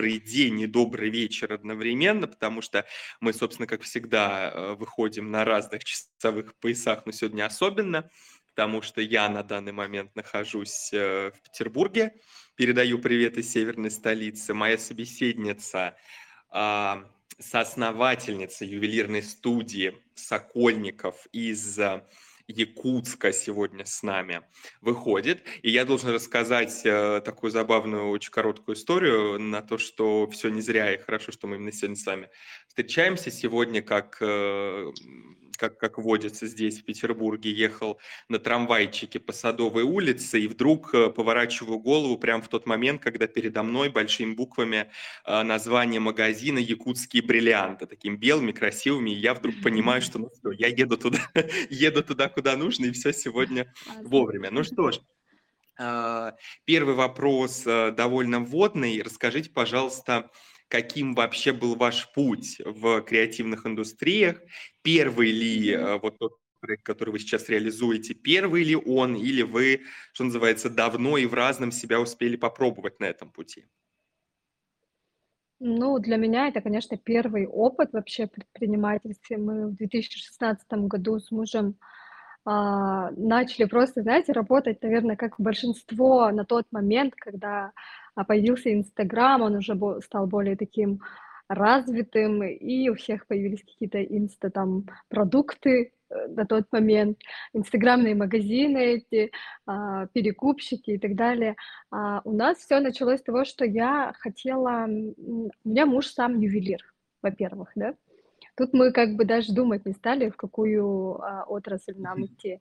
добрый день и добрый вечер одновременно, потому что мы, собственно, как всегда, э, выходим на разных часовых поясах, но сегодня особенно, потому что я на данный момент нахожусь э, в Петербурге, передаю привет из северной столицы. Моя собеседница, а, соосновательница ювелирной студии Сокольников из Якутска сегодня с нами выходит. И я должен рассказать э, такую забавную, очень короткую историю на то, что все не зря, и хорошо, что мы именно сегодня с вами встречаемся. Сегодня, как э, как, как водится здесь, в Петербурге, ехал на трамвайчике по Садовой улице, и вдруг э, поворачиваю голову прямо в тот момент, когда передо мной большими буквами э, название магазина «Якутские бриллианты», такими белыми, красивыми, и я вдруг понимаю, что ну все, я еду туда, еду туда, куда нужно, и все сегодня вовремя. Ну что ж, э, первый вопрос довольно вводный. Расскажите, пожалуйста, каким вообще был ваш путь в креативных индустриях, первый ли э, вот тот проект, который вы сейчас реализуете, первый ли он, или вы, что называется, давно и в разном себя успели попробовать на этом пути? Ну, для меня это, конечно, первый опыт вообще предпринимательства. Мы в 2016 году с мужем а, начали просто, знаете, работать, наверное, как большинство на тот момент, когда появился Инстаграм, он уже стал более таким развитым, и у всех появились какие-то инста там продукты э, на тот момент, инстаграмные магазины эти, а, перекупщики и так далее. А у нас все началось с того, что я хотела... У меня муж сам ювелир, во-первых, да. Тут мы как бы даже думать не стали, в какую а, отрасль нам идти.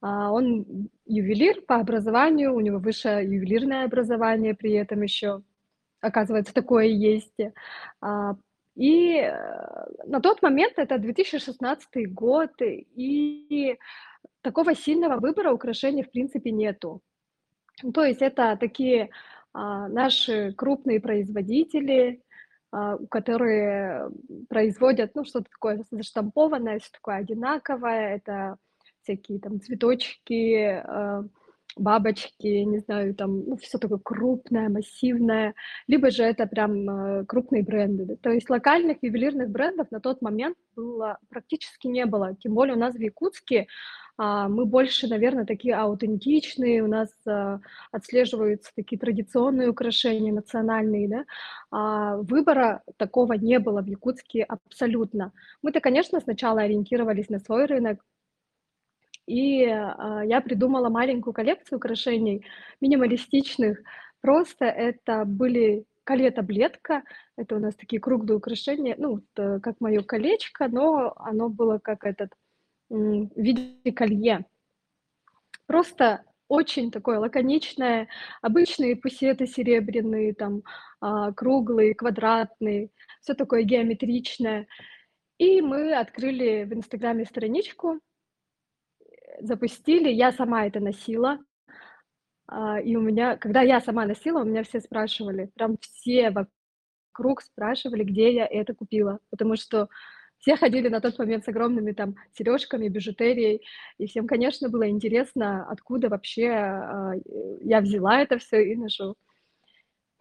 А, он ювелир по образованию, у него высшее ювелирное образование при этом еще, оказывается, такое есть. А, и э, на тот момент, это 2016 год, и такого сильного выбора украшений в принципе нету. То есть это такие а, наши крупные производители, которые производят, ну, что-то такое заштампованное, что такое одинаковое, это всякие там цветочки, э, бабочки, не знаю, там, ну, все такое крупное, массивное, либо же это прям э, крупные бренды. То есть локальных ювелирных брендов на тот момент было практически не было. Тем более у нас в Якутске а, мы больше, наверное, такие аутентичные, у нас а, отслеживаются такие традиционные украшения, национальные, да. А, выбора такого не было в Якутске абсолютно. Мы-то, конечно, сначала ориентировались на свой рынок, и а, я придумала маленькую коллекцию украшений, минималистичных. Просто это были колье-таблетка, это у нас такие круглые украшения, ну, как мое колечко, но оно было как этот, в виде колье. Просто очень такое лаконичное, обычные пусеты серебряные, там, а, круглые, квадратные, все такое геометричное. И мы открыли в Инстаграме страничку, запустили, я сама это носила. А, и у меня, когда я сама носила, у меня все спрашивали, прям все вокруг спрашивали, где я это купила, потому что все ходили на тот момент с огромными там сережками, бижутерией, и всем, конечно, было интересно, откуда вообще а, я взяла это все и ношу.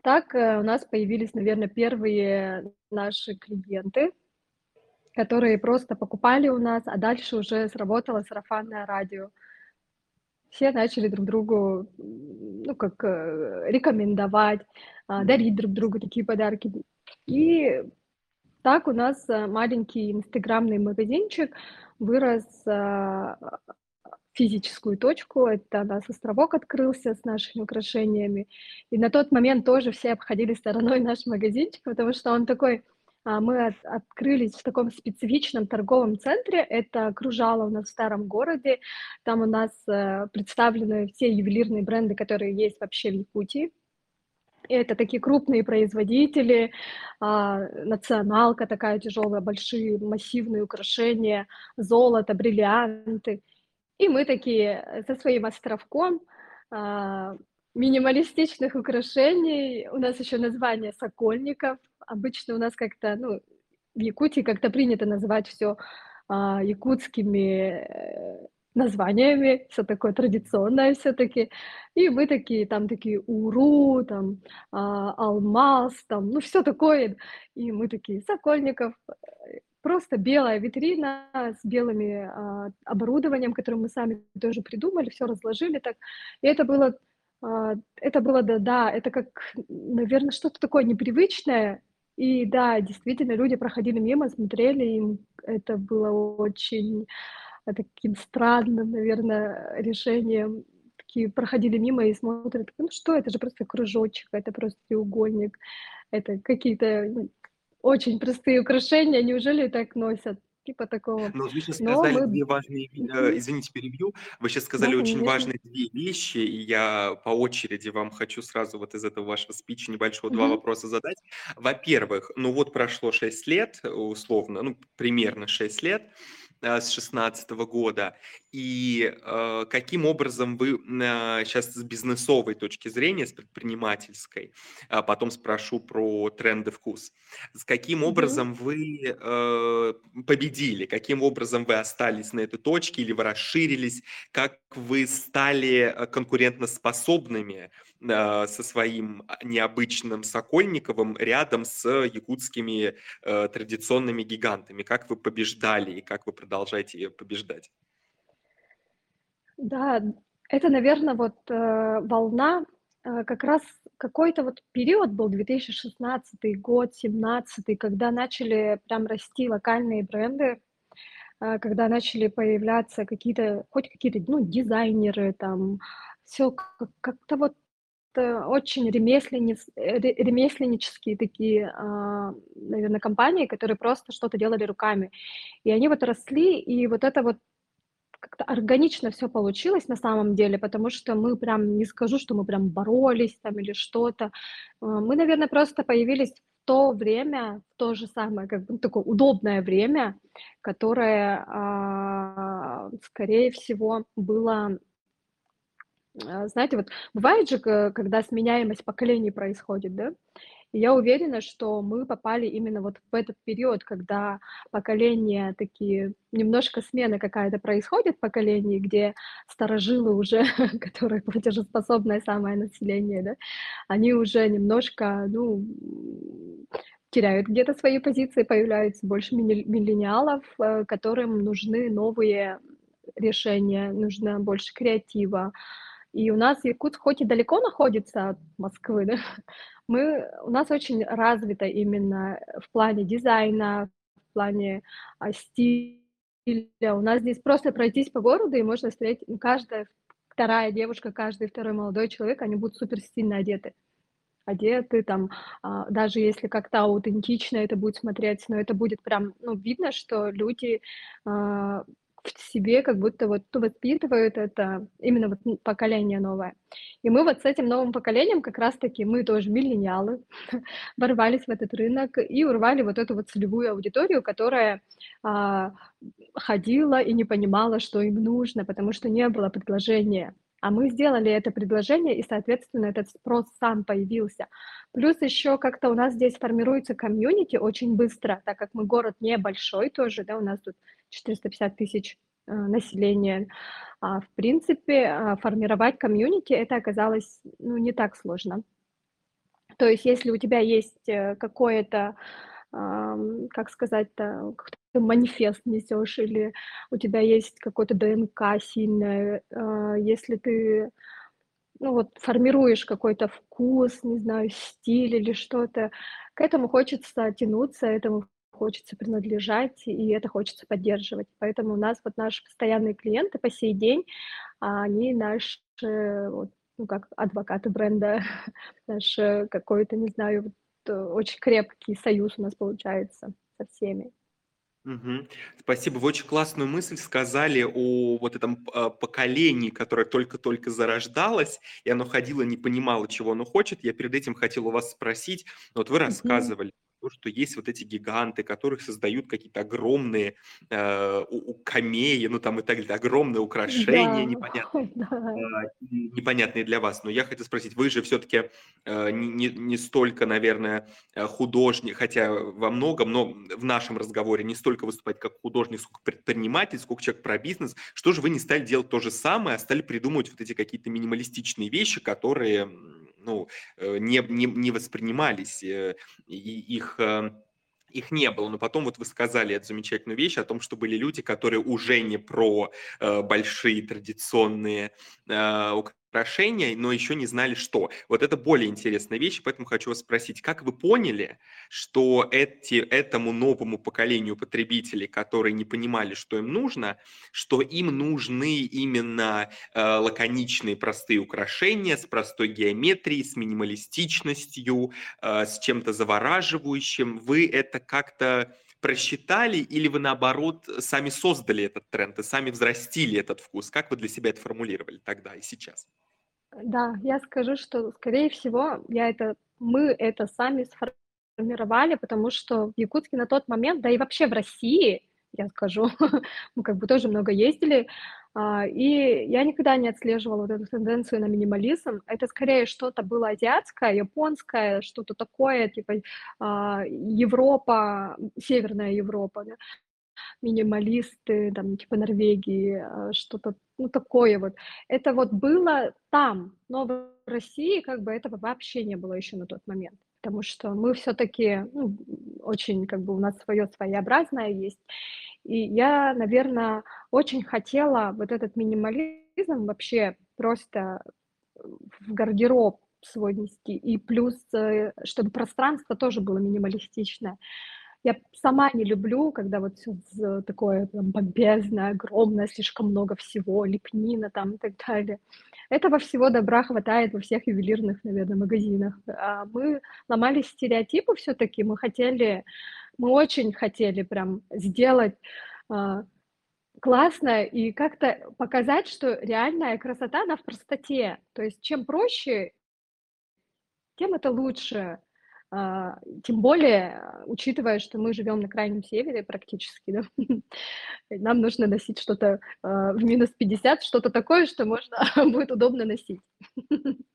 Так э, у нас появились, наверное, первые наши клиенты, которые просто покупали у нас, а дальше уже сработало сарафанное радио. Все начали друг другу, ну, как э, рекомендовать, э, дарить друг другу такие подарки. И так у нас э, маленький инстаграмный магазинчик вырос э, физическую точку. Это у нас островок открылся с нашими украшениями. И на тот момент тоже все обходили стороной наш магазинчик, потому что он такой а, мы от, открылись в таком специфичном торговом центре. Это Кружало у нас в старом городе. Там у нас э, представлены все ювелирные бренды, которые есть вообще в Якутии. Это такие крупные производители, а, националка такая тяжелая, большие массивные украшения, золото, бриллианты. И мы такие э, со своим островком а, минималистичных украшений. У нас еще название Сокольников. Обычно у нас как-то, ну, в Якутии как-то принято называть все а, якутскими э, названиями, всё такое традиционное всё-таки. И мы такие, там такие "Уру", там, а, "Алмаз", там, ну, всё такое. И мы такие: "Сокольников". Э, просто белая витрина с белыми, а, оборудованием, которое мы сами тоже придумали, всё разложили так. И это было, а, это было, да да, это как, наверно, что-то такое непривычное. И да, действительно, люди проходили мимо, смотрели, им это было очень, а, таким странным, наверно, решением. Такие проходили мимо и смотрят: "Ну что, это же просто кружочек, это просто треугольник, это какие-то, очень простые украшения, неужели так носят?" Типа такого. Но вы Но сказали мы 2 важные э, извините, перебью. Вы Да, сказали очень конечно. важные 2 вещи, и я по очереди вам хочу сразу вот из этого вашего спича небольшого 2 Мгм. вопроса задать. Во-первых, ну вот прошло 6 лет, условно, ну, примерно 6 лет, с 16 года. И, э, каким образом вы, м, а, с бизнесовой точки зрения, с предпринимательской, а потом спрошу про тренд и вкус. С каким образом вы, э, победили? Каким образом вы остались на этой точке или вы расширились? Как вы стали, э, конкурентоспособными, а, со своим, а, необычным Сокольниковым рядом с якутскими, э, традиционными гигантами? Как вы побеждали и как вы продолжаете побеждать? Да, это, наверно, вот, э, волна, э, как раз какой-то вот период был 2016 год, 17, когда начали прям расти локальные бренды, э, когда начали появляться какие-то, хоть какие-то, ну, дизайнеры, там, как как-то вот, очень ремесленниц э, ре ремесленнические такие, а, наверно, компании, которые просто что-то делали руками. И они вот росли, и вот это вот как-то органично всё получилось на самом деле, потому что мы прям, не скажу, что мы прям боролись там или что-то. Э, мы, наверно, просто появились в то время, в то же самое, как бы, такое удобное время, которое, а, скорее всего, было знаете, вот бывает же, когда сменяемость поколений происходит, да? И я уверена, что мы попали именно вот в этот период, когда поколения такие, немножко смена какая-то происходит в поколении, где старожилы уже, которые платежеспособное самое население, да, они уже немножко, ну, теряют где-то свои позиции, появляется больше миллениалов, э, которым нужны новые решения, нужно больше креатива. И у нас Якутск хоть и далеко находится от Москвы, да, мы у нас очень развито именно, в плане дизайна, в плане, а, стиля. У нас здесь просто пройтись по городу, и можно встретить, ну, каждая 2 девушка, каждый 2 молодой человек, они будут супер стильно одеты. Одеты там, а, даже если как-то аутентично это будет смотреться, но это будет прям, ну, видно, что люди, а, в себе как будто вот, воспитывают это, именно вот, поколение новое. И мы вот с этим новым поколением как раз таки, мы тоже миллениалы, ворвались в этот рынок и урвали вот эту вот целевую аудиторию, которая, а, ходила и не понимала, что им нужно, потому что не было предложения. А мы сделали это предложение, и, соответственно, этот спрос сам появился. Плюс ещё как-то у нас здесь формируется комьюнити очень быстро, так как мы город небольшой тоже, да, у нас тут 450 тысяч, э, населения. А, в принципе, а, формировать комьюнити- это оказалось, ну, не так сложно. То есть если у тебя есть, э, какое-то, ам, как сказать-то, манифест несёшь или у тебя есть какое-то ДНК сильное, а, если ты, ну, вот формируешь какой-то вкус, не знаю, стиль или что-то, к этому хочется тянуться, этому хочется принадлежать, и это хочется поддерживать. Поэтому у нас вот наши постоянные клиенты по сей день, а, они наши вот, ну, как адвокаты бренда, наш, э, какой-то, не знаю, вот, э, очень крепкий союз у нас получается со всеми. Мгм. Спасибо. Вы очень классную мысль сказали о вот этом, а, поколении, которое только-только зарождалось, и оно ходило, не понимало, чего оно хочет. Я перед этим хотел у вас спросить: вот вы Мгм. рассказывали то, что есть вот эти гиганты, которых создают какие-то огромные э, у, у камеи, ну там и так далее, огромные украшения Да, непонятные, да. а, непонятные для вас. Но я хотел спросить, вы же все-таки э, не, не столько, наверное, э, художник, хотя во многом, но в нашем разговоре не столько выступать как художник, сколько предприниматель, сколько человек про бизнес. Что же вы не стали делать то же самое, а стали придумывать вот эти какие-то минималистичные вещи, которые ну, э, не, не, не воспринимались, э, и их э, их не было, но потом вот вы сказали эту замечательную вещь о том, что были люди, которые уже не про большие традиционные э, украшения, но еще не знали, что. Вот это более интересная вещь, поэтому хочу вас спросить, как вы поняли, что эти, этому новому поколению потребителей, которые не понимали, что им нужно, что им нужны именно э, лаконичные простые украшения с простой геометрией, с минималистичностью, э, с чем-то завораживающим. Вы это как-то просчитали или вы наоборот сами создали этот тренд и сами взрастили этот вкус? Как вы для себя это формулировали тогда и сейчас? Да, я скажу, что, скорее всего, я это мы это сами сформировали, потому что в Якутске на тот момент, да и вообще в России, я скажу, мы как бы тоже много ездили, и я никогда не отслеживала вот эту тенденцию на минимализм. Это скорее что-то было азиатское, японское, что-то такое, типа а, Европа, Северная Европа, да минималисты, там, типа Норвегии, а, что-то, ну, такое вот. Это вот было там, но в России как бы этого вообще не было еще на тот момент, потому что мы все-таки, ну, очень как бы у нас свое своеобразное есть. И я, наверное, очень хотела вот этот минимализм вообще просто в гардероб свой нести, и плюс, э, чтобы пространство тоже было минималистичное. Я сама не люблю, когда вот всё такое прям бомбезное, огромное, слишком много всего, лепнина там и так далее. Этого всего добра хватает во всех ювелирных, наверное, магазинах. А мы ломали стереотипы все таки мы хотели мы очень хотели прям сделать, а, классно и как-то показать, что реальная красота, она в простоте. То есть чем проще, тем это лучше. А, тем более, учитывая, что мы живем на крайнем севере практически, да, нам нужно носить что-то, а, в минус 50, что-то такое, что можно будет удобно носить.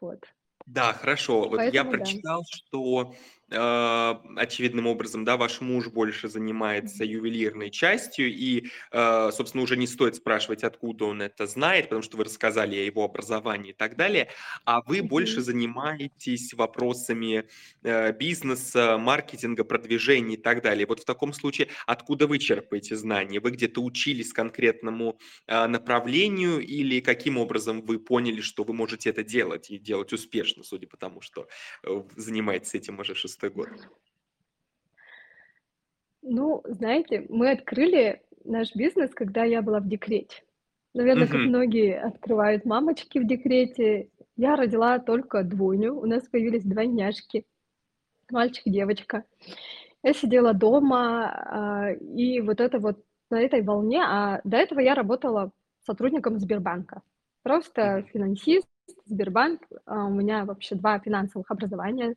Вот. Да, хорошо. Вот я Поэтому да. прочитал, что очевидным образом, да, ваш муж больше занимается ювелирной частью, и, э, собственно, уже не стоит спрашивать, откуда он это знает, потому что вы рассказали о его образовании и так далее, а вы больше занимаетесь вопросами э, бизнеса, маркетинга, продвижения и так далее. Вот в таком случае, откуда вы черпаете знания? Вы где-то учились конкретному э, направлению или каким образом вы поняли, что вы можете это делать и делать успешно, судя по тому, что э, занимаетесь этим уже шестой год? Ну, знаете, мы открыли наш бизнес, когда я была в декрете. Наверное, как многие открывают мамочки в декрете. Я родила только двойню, у нас появились двойняшки, мальчик и девочка. Я сидела дома, а, и вот это вот на этой волне, а до этого я работала сотрудником Сбербанка. Просто финансист, Сбербанк. А, у меня вообще 2 финансовых образования.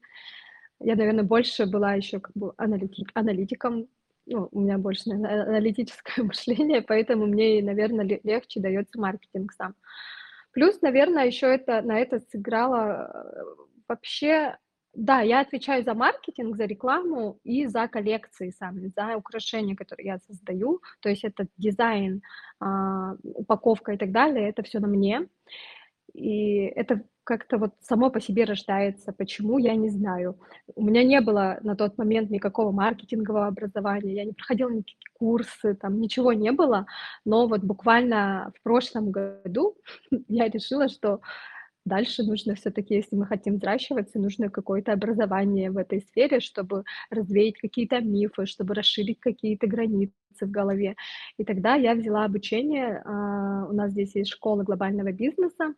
Я, наверное, больше была еще как бы аналити аналитиком. Ну, у меня больше, наверно, аналитическое мышление, поэтому мне, наверное, легче дается маркетинг сам. Плюс, наверное, еще это на это сыграло, э, вообще да, я отвечаю за маркетинг, за рекламу и за коллекции сами, за украшения, которые я создаю. То есть это дизайн, а, упаковка и так далее- это все на мне. И это как-то вот само по себе рождается. Почему, я не знаю. У меня не было на тот момент никакого маркетингового образования, я не проходила никакие курсы, там ничего не было. Но вот буквально в прошлом году я решила, что дальше нужно все таки если мы хотим взращиваться, нужно какое-то образование в этой сфере, чтобы развеять какие-то мифы, чтобы расширить какие-то границы в голове. И тогда я взяла обучение. А, у нас здесь есть школа глобального бизнеса.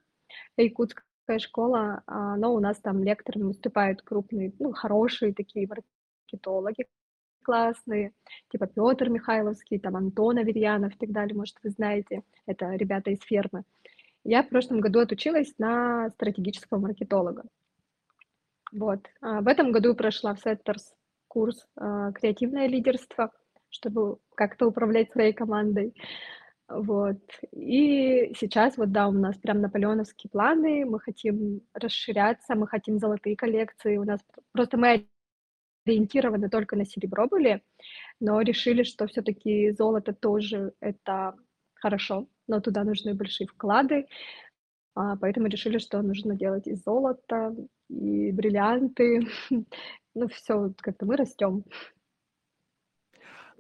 Якутская школа, а, но у нас там лекторами выступают крупные, ну, хорошие такие маркетологи классные, типа Петр Михайловский, там Антон Аверьянов и так далее, может, вы знаете, это ребята из фермы. Я в прошлом году отучилась на стратегического маркетолога. Вот. А в этом году прошла в Setters курс, а, "Креативное лидерство", чтобы как-то управлять своей командой. Вот. И сейчас вот, да, у нас прям наполеоновские планы, мы хотим расширяться, мы хотим золотые коллекции. У нас просто мы ориентированы только на серебро были, но решили, что все таки золото тоже это хорошо, но туда нужны большие вклады. А, поэтому решили, что нужно делать и золото, и бриллианты. Ну, все как-то мы растем.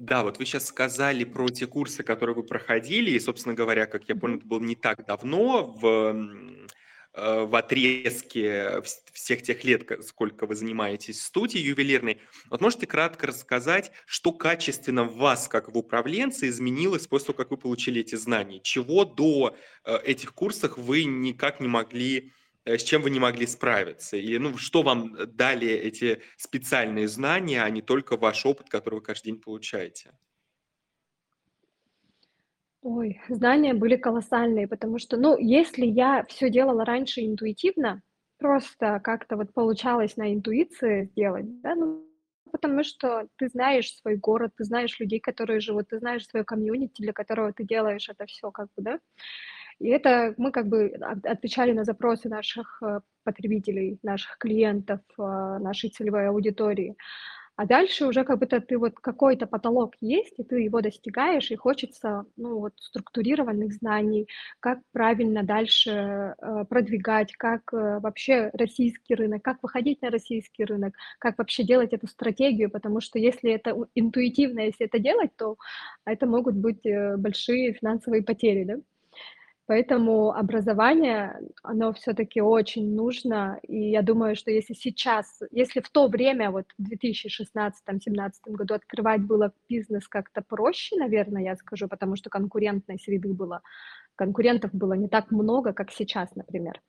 Да, вот вы сейчас сказали про те курсы, которые вы проходили, и, собственно говоря, как я понял, это было не так давно в, э, в отрезке вс- всех тех лет, сколько вы занимаетесь в студии ювелирной. Вот можете кратко рассказать, что качественно в вас, как в управленце, изменилось после того, как вы получили эти знания? Чего до э, этих курсов вы никак не могли с чем вы не могли справиться? И ну, что вам дали эти специальные знания, а не только ваш опыт, который вы каждый день получаете? Ой, знания были колоссальные, потому что, ну, если я все делала раньше интуитивно, просто как-то вот получалось на интуиции сделать, да, ну, потому что ты знаешь свой город, ты знаешь людей, которые живут, ты знаешь свое комьюнити, для которого ты делаешь это все, как бы, да. И это мы как бы от отвечали на запросы наших, э, потребителей, наших клиентов, а, нашей целевой аудитории. А дальше уже как будто ты вот какой-то потолок есть, и ты его достигаешь, и хочется, ну, вот структурированных знаний, как правильно дальше, э, продвигать, как, э, вообще российский рынок, как выходить на российский рынок, как вообще делать эту стратегию. Потому что если это интуитивно, если это делать, то это могут быть, э, большие финансовые потери, да. Поэтому образование, оно все таки очень нужно. И я думаю, что если сейчас, если в то время, вот в 2016-17 году открывать было бизнес как-то проще, наверное, я скажу, потому что конкурентной среды было конкурентов было не так много, как сейчас, например,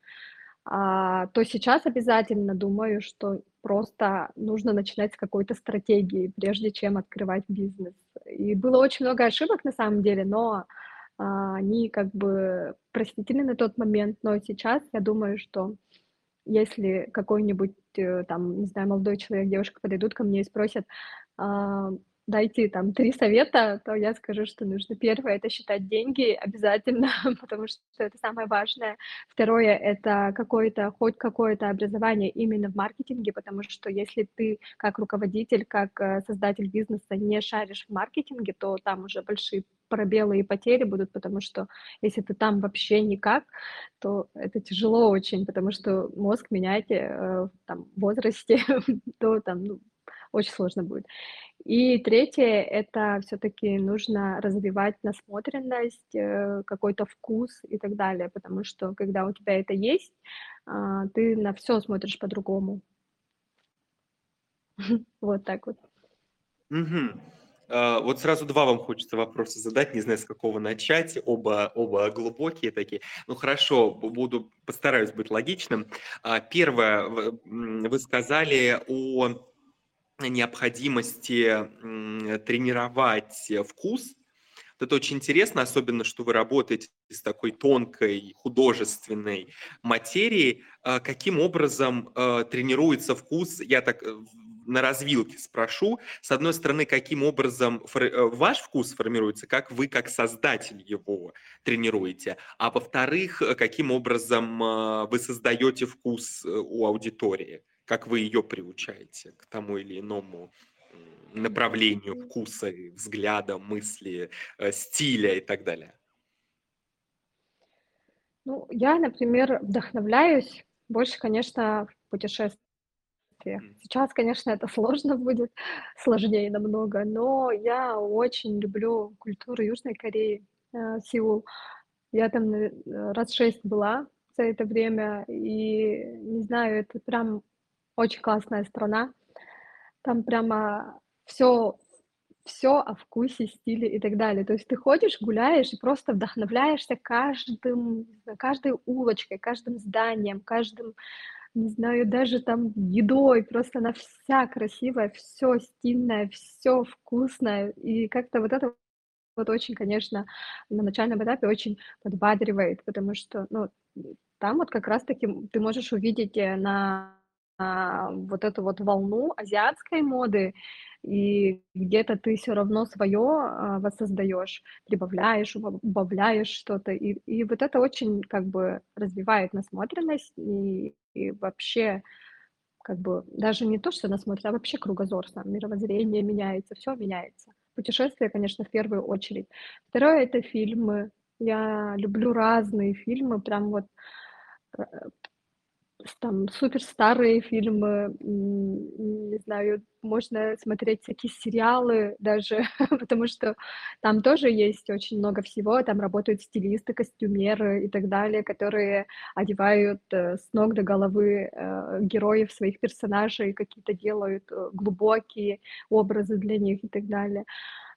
а, то сейчас обязательно думаю, что просто нужно начинать с какой-то стратегии, прежде чем открывать бизнес. И было очень много ошибок на самом деле, но они как бы простительны на тот момент, но сейчас я думаю, что если какой-нибудь, э, там, не знаю, молодой человек, девушка подойдут ко мне и спросят, а, дайте там 3 совета, то я скажу, что нужно первое- это считать деньги обязательно, потому что это самое важное. Второе- это какое-то, хоть какое-то образование именно в маркетинге, потому что если ты как руководитель, как, э, создатель бизнеса не шаришь в маркетинге, то там уже большие пробелы и потери будут, потому что если ты там вообще никак, то это тяжело очень, потому что мозг меняете, э, там, в возрасте, то там, ну, очень сложно будет. И третье- это все таки нужно развивать насмотренность, э, какой-то вкус и так далее, потому что когда у тебя это есть, а, ты на все смотришь по-другому. Вот так вот. А, вот сразу 2 вам хочется вопроса задать, не знаю, с какого начать. Оба оба глубокие такие. Ну, хорошо, бу буду постараюсь быть логичным. А, 1, в м, вы сказали о необходимости, тренировать, вкус. Это очень интересно, особенно, что вы работаете с такой тонкой художественной материей. А, каким образом, э, тренируется вкус? Я так, э, на развилке спрошу. С одной стороны, каким образом э, ваш вкус формируется, как вы, как создатель его тренируете? А во-вторых, каким образом, вы создаете вкус, у аудитории? Как вы ее приучаете к тому или иному, направлению вкуса, взгляда, мысли, э, стиля и так далее? Ну, я, например, вдохновляюсь больше, конечно, в путешествиях. Сейчас, конечно, это сложно будет, сложнее намного, но я очень люблю культуру Южной Кореи, э, Сеул. Я там, э, раз 6 была за это время, и не знаю, это прям очень классная страна. Там прямо все, все о вкусе, стиле и так далее. То есть ты ходишь, гуляешь и просто вдохновляешься каждым, каждой улочкой, каждым зданием, каждым, не знаю, даже там едой. Просто она вся красивая, все стильное, все вкусное. И как-то вот это вот очень, конечно, на начальном этапе очень подбадривает, потому что, ну, там вот как раз таки, ты можешь увидеть, э, на вот эту вот волну азиатской моды, и где-то ты все равно свое а, воссоздаешь, прибавляешь, убавляешь что-то. И, и вот это очень как бы развивает насмотренность и, и вообще как бы даже не то, что насмотренность, а вообще кругозор сам, мировоззрение меняется, все меняется. Путешествия, конечно, в первую очередь. Второе — это фильмы. Я люблю разные фильмы, прям вот э, там супер старые фильмы, не знаю, можно смотреть всякие сериалы даже, потому что там тоже есть очень много всего, там работают стилисты, костюмеры и так далее, которые одевают э, с ног до головы э, героев своих персонажей, какие-то делают э, глубокие образы для них и так далее.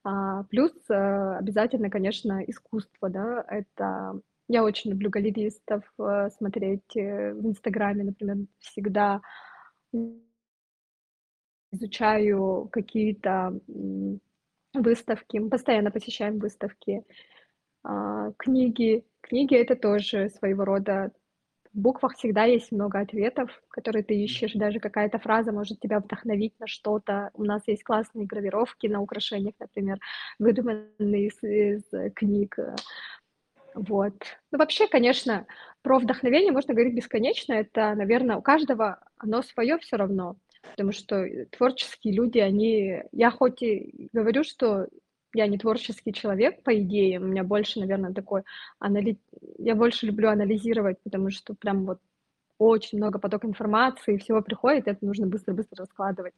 А, плюс обязательно, конечно, искусство, да, это я очень люблю галеристов э, смотреть э, в Инстаграме, например, всегда изучаю какие-то выставки, мы постоянно посещаем выставки, а, книги. Книги — это тоже своего рода в буквах всегда есть много ответов, которые ты ищешь. Даже какая-то фраза может тебя вдохновить на что-то. У нас есть классные гравировки на украшениях, например, выдуманные из, из книг. Вот. Ну, вообще, конечно, про вдохновение можно говорить бесконечно. Это, наверное, у каждого оно свое все равно. Потому что творческие люди, они... Я хоть и говорю, что я не творческий человек, по идее, у меня больше, наверное, такой... Анали... Я больше люблю анализировать, потому что прям вот очень много поток информации, всего приходит, это нужно быстро-быстро раскладывать.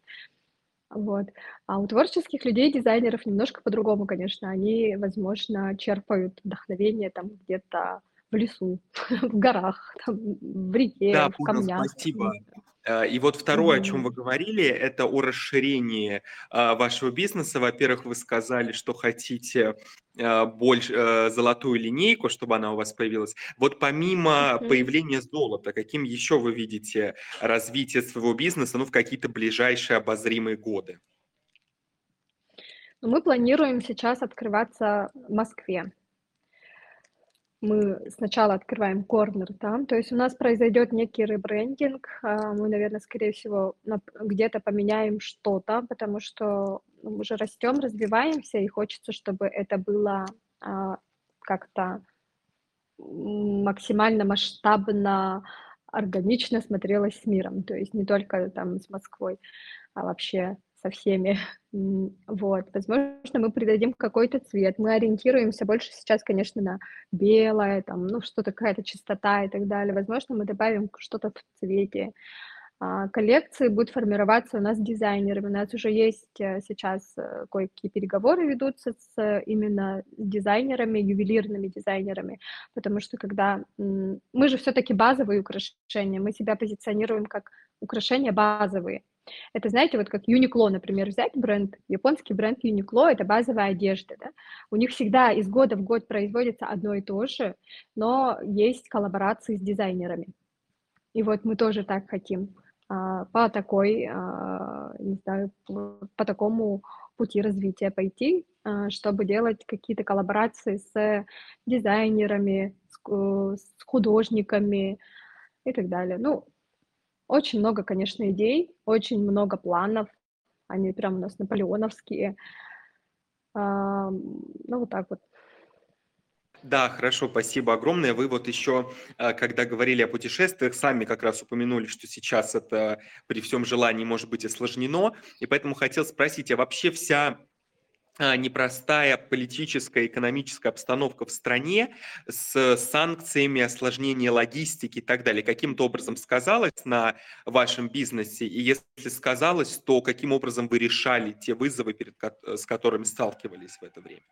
Вот. А у творческих людей, дизайнеров немножко по-другому, конечно. Они, возможно, черпают вдохновение там где-то в лесу, в горах, там, в реке, Да, в понял, камнях. спасибо. Э, и вот второе, о чем вы говорили, это о расширении а, вашего бизнеса. Во-первых, вы сказали, что хотите а, больше э, золотую линейку, чтобы она у вас появилась. Вот помимо Мгм. появления золота, каким еще вы видите развитие своего бизнеса, ну, в какие-то ближайшие обозримые годы? Ну, мы планируем сейчас открываться в Москве. Мы сначала открываем корнер там, то есть у нас произойдет некий ребрендинг. а, Мы, наверное, скорее всего, где-то поменяем что-то, потому что мы уже растем, развиваемся, и хочется, чтобы это было а, как-то максимально масштабно, органично смотрелось с миром. То есть не только там с Москвой, а вообще со всеми. Вот, возможно, мы придадим какой-то цвет. Мы ориентируемся больше сейчас, конечно, на белое, там, ну, что-то, какая-то чистота и так далее. Возможно, мы добавим что-то в цвете. А, Коллекции будут формироваться у нас дизайнерами. У нас уже есть э, сейчас э, кое-какие переговоры ведутся с именно дизайнерами, ювелирными дизайнерами, потому что когда мы же все-таки базовые украшения, мы себя позиционируем как украшения базовые. Это, знаете, вот как Uniqlo, например, взять бренд, японский бренд Uniqlo, это базовая одежда, да? У них всегда из года в год производится одно и то же, но есть коллаборации с дизайнерами. И вот мы тоже так хотим а, по такой, а, не знаю, по, такому пути развития пойти, а, чтобы делать какие-то коллаборации с дизайнерами, с, с художниками и так далее. Ну, очень много, конечно, идей, очень много планов. Они прям у нас наполеоновские. А, ну, вот так вот. Да, хорошо, спасибо огромное. Вы вот еще, а, когда говорили о путешествиях, сами как раз упомянули, что сейчас это при всем желании может быть осложнено, и поэтому хотел спросить, а вообще вся непростая политическая, экономическая обстановка в стране с санкциями, осложнением логистики и так далее, каким-то образом сказалось на вашем бизнесе? И если сказалось, то каким образом вы решали те вызовы, перед, с которыми сталкивались в это время?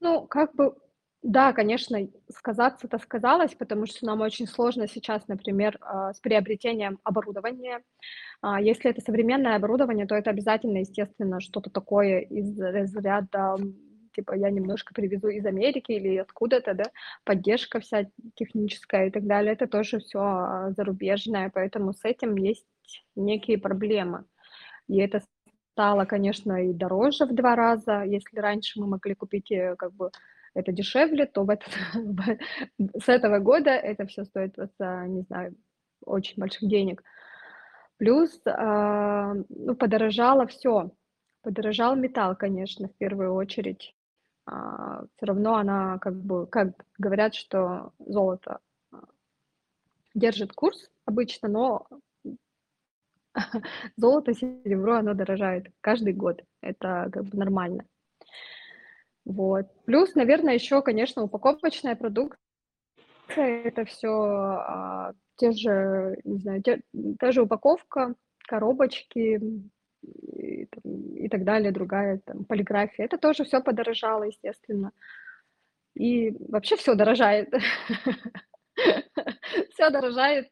Ну, как бы, да, конечно, сказаться-то сказалось, потому что нам очень сложно сейчас, например, а, с приобретением оборудования. А, Если это современное оборудование, то это обязательно, естественно, что-то такое из разряда, типа, я немножко привезу из Америки или откуда-то, да, поддержка вся техническая и так далее. Это тоже все зарубежное, поэтому с этим есть некие проблемы. И это стало, конечно, и дороже в 2 раза. Если раньше мы могли купить, э, как бы, это дешевле, то в этот с этого года это все стоит просто, не знаю, очень больших денег. Плюс, а, ну, подорожало все. Подорожал металл, конечно, в первую очередь. А, все равно она, как бы, как говорят, что золото а, держит курс обычно, но золото, серебро, оно дорожает каждый год. Это как бы нормально. Вот. Плюс, наверное, еще, конечно, упаковочная продукция. Это все а, те же, не знаю, те, та же упаковка, коробочки и, там, и так далее, другая там полиграфия. Это тоже все подорожало, естественно. И вообще все дорожает. Все дорожает.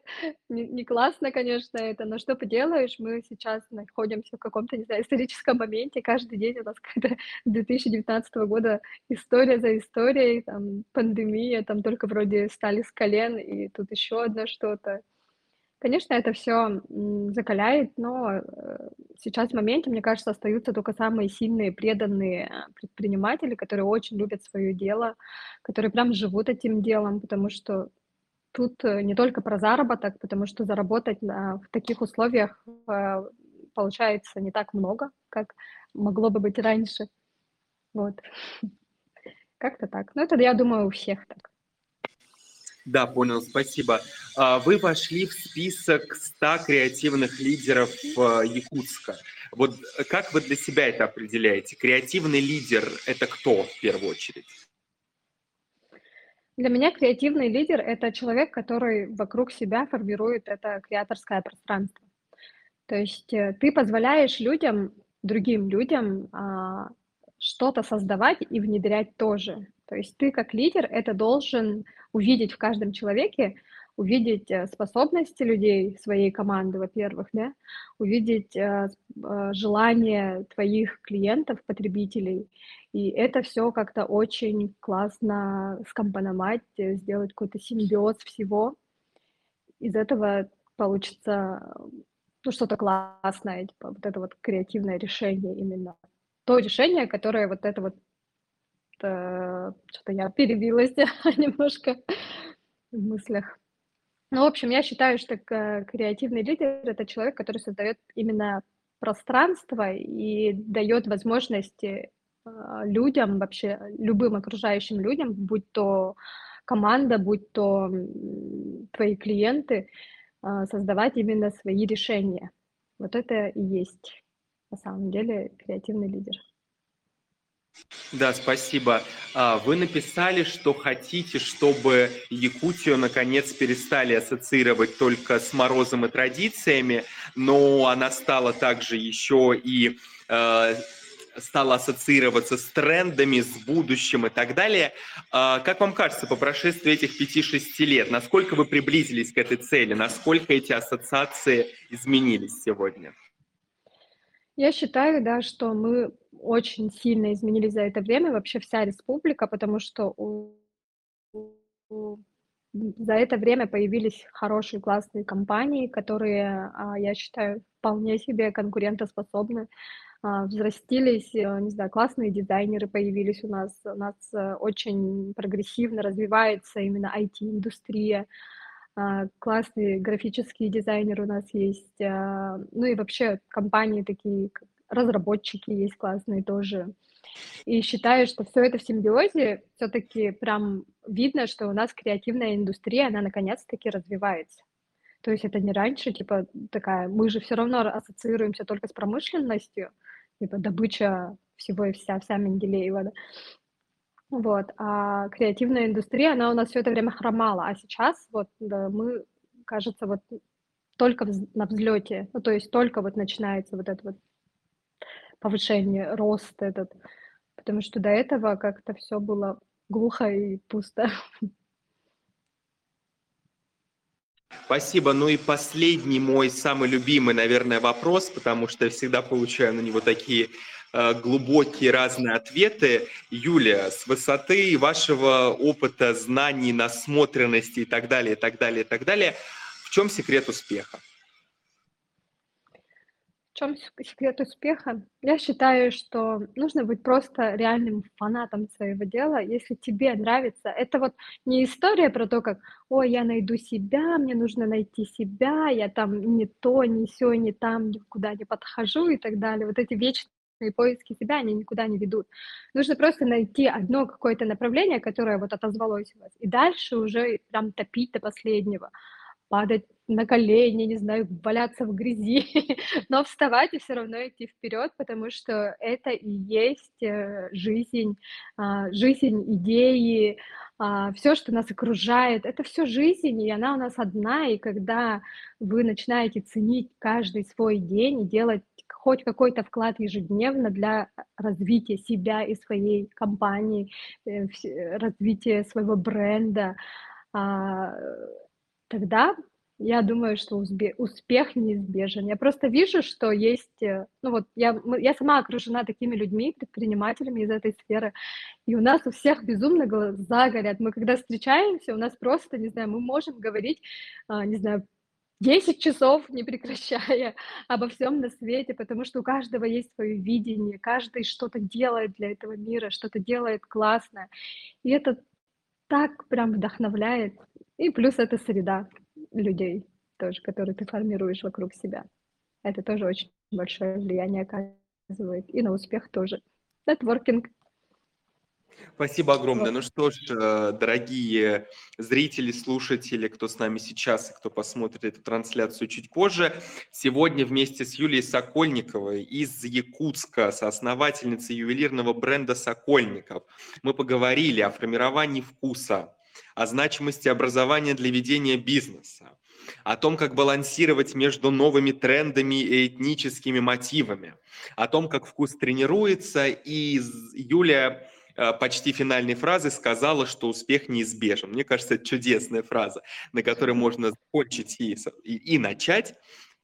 Не, не классно, конечно, это, но что поделаешь, мы сейчас находимся в каком-то, не знаю, историческом моменте. Каждый день у нас какая-то 2019 года история за историей, там, пандемия, там только вроде стали с колен, и тут еще одно что-то. Конечно, это все закаляет, но э, сейчас в моменте, мне кажется, остаются только самые сильные, преданные предприниматели, которые очень любят свое дело, которые прям живут этим делом, потому что тут э, не только про заработок, потому что заработать на, в таких условиях э, получается не так много, как могло бы быть раньше. Вот. Как-то так. Ну, это, я думаю, у всех так. Да, понял, спасибо. А, вы вошли в список 100 креативных лидеров э, Якутска. Вот как вы для себя это определяете? Креативный лидер – это кто в первую очередь? Для меня креативный лидер– это человек, который вокруг себя формирует это креаторское пространство. То есть э, ты позволяешь людям, другим людям а, что-то создавать и внедрять тоже. То есть ты как лидер это должен увидеть в каждом человеке, увидеть э, способности людей, своей команды, во-первых, да, увидеть э, э, желание твоих клиентов, потребителей, и это все как-то очень классно скомпоновать, сделать какой-то симбиоз всего. Из этого получится ну, что-то классное, типа вот это вот креативное решение именно. То решение, которое вот это вот что-то я перебилась немножко в мыслях. Ну, в общем, я считаю, что креативный лидер — это человек, который создает именно пространство и дает возможности а, людям, вообще любым окружающим людям, будь то команда, будь то твои клиенты, а, создавать именно свои решения. Вот это и есть на самом деле креативный лидер. Да, спасибо. А, вы написали, что хотите, чтобы Якутию наконец перестали ассоциировать только с морозом и традициями, но она стала также еще и э, стала ассоциироваться с трендами, с будущим и так далее. А, как вам кажется, по прошествии этих 5-6 лет, насколько вы приблизились к этой цели, насколько эти ассоциации изменились сегодня? Я считаю, да, что мы очень сильно изменились за это время, вообще вся республика, потому что у, у, за это время появились хорошие, классные компании, которые, а, я считаю, вполне себе конкурентоспособны. А, взрастились, э, не знаю, классные дизайнеры появились у нас, у нас э, очень прогрессивно развивается именно IT-индустрия, а, классные графические дизайнеры у нас есть, ну и вообще компании такие, разработчики есть классные тоже. И считаю, что все это в симбиозе, все-таки прям видно, что у нас креативная индустрия, она наконец-таки развивается. То есть это не раньше, типа, такая, мы же все равно ассоциируемся только с промышленностью, типа, добыча всего и вся, вся Менделеева, да? Вот, а креативная индустрия, она у нас все это время хромала, а сейчас вот да, мы, кажется, вот только на взлете, ну, то есть только вот начинается вот это вот повышение, рост этот, потому что до этого как-то все было глухо и пусто. Спасибо. Ну и последний мой самый любимый, наверное, вопрос, потому что я всегда получаю на него такие Э, глубокие разные ответы. Юлия, с высоты вашего опыта, знаний, насмотренности и так далее, и так далее, и так далее, в чем секрет успеха? Сек секрет успеха? Я считаю, что нужно быть просто реальным фанатом своего дела. Если тебе нравится, это вот не история про то, как: "Ой, я найду себя, мне нужно найти себя, я там не то, не сё, не там, никуда не подхожу" и так далее. Вот эти вечные поиски себя, они никуда не ведут. Нужно просто найти одно какое-то направление, которое вот отозвалось у вас, и дальше уже прям топить до последнего, падать на колени, не знаю, валяться в грязи, но вставать и всё равно идти вперед, потому что это и есть, э, жизнь, а, жизнь, идеи, а, всё, что нас окружает. Это всё жизнь, и она у нас одна. И когда вы начинаете ценить каждый свой день и делать хоть какой-то вклад ежедневно для развития себя и своей компании, э, развития своего бренда, а, тогда я думаю, что успех неизбежен. Я просто вижу, что есть, э, ну вот я я сама окружена такими людьми, предпринимателями из этой сферы, и у нас у всех безумно глаза горят. Мы когда встречаемся, у нас просто, не знаю, мы можем говорить, а, не знаю, 10 часов, не прекращая, обо всём на свете, потому что у каждого есть своё видение, каждый что-то делает для этого мира, что-то делает классное. И это так прям вдохновляет. И плюс это среда людей тоже, которую ты формируешь вокруг себя. Это тоже очень большое влияние оказывает. И на успех тоже. Нетворкинг. Спасибо огромное. Ну что ж, э, дорогие зрители, слушатели, кто с нами сейчас и кто посмотрит эту трансляцию чуть позже, сегодня вместе с Юлией Сокольниковой из Якутска, соосновательницей ювелирного бренда «Сокольников», мы поговорили о формировании вкуса, о значимости образования для ведения бизнеса, о том, как балансировать между новыми трендами и этническими мотивами, о том, как вкус тренируется, и Юлия почти финальной фразы сказала, что успех неизбежен. Мне кажется, это чудесная фраза, на которой можно закончить и, и, и начать.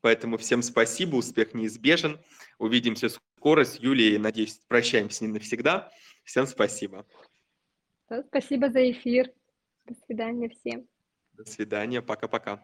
Поэтому всем спасибо, успех неизбежен. Увидимся скоро с Юлией, надеюсь, прощаемся не навсегда. Всем спасибо. Спасибо за эфир. До свидания всем. До свидания, пока-пока.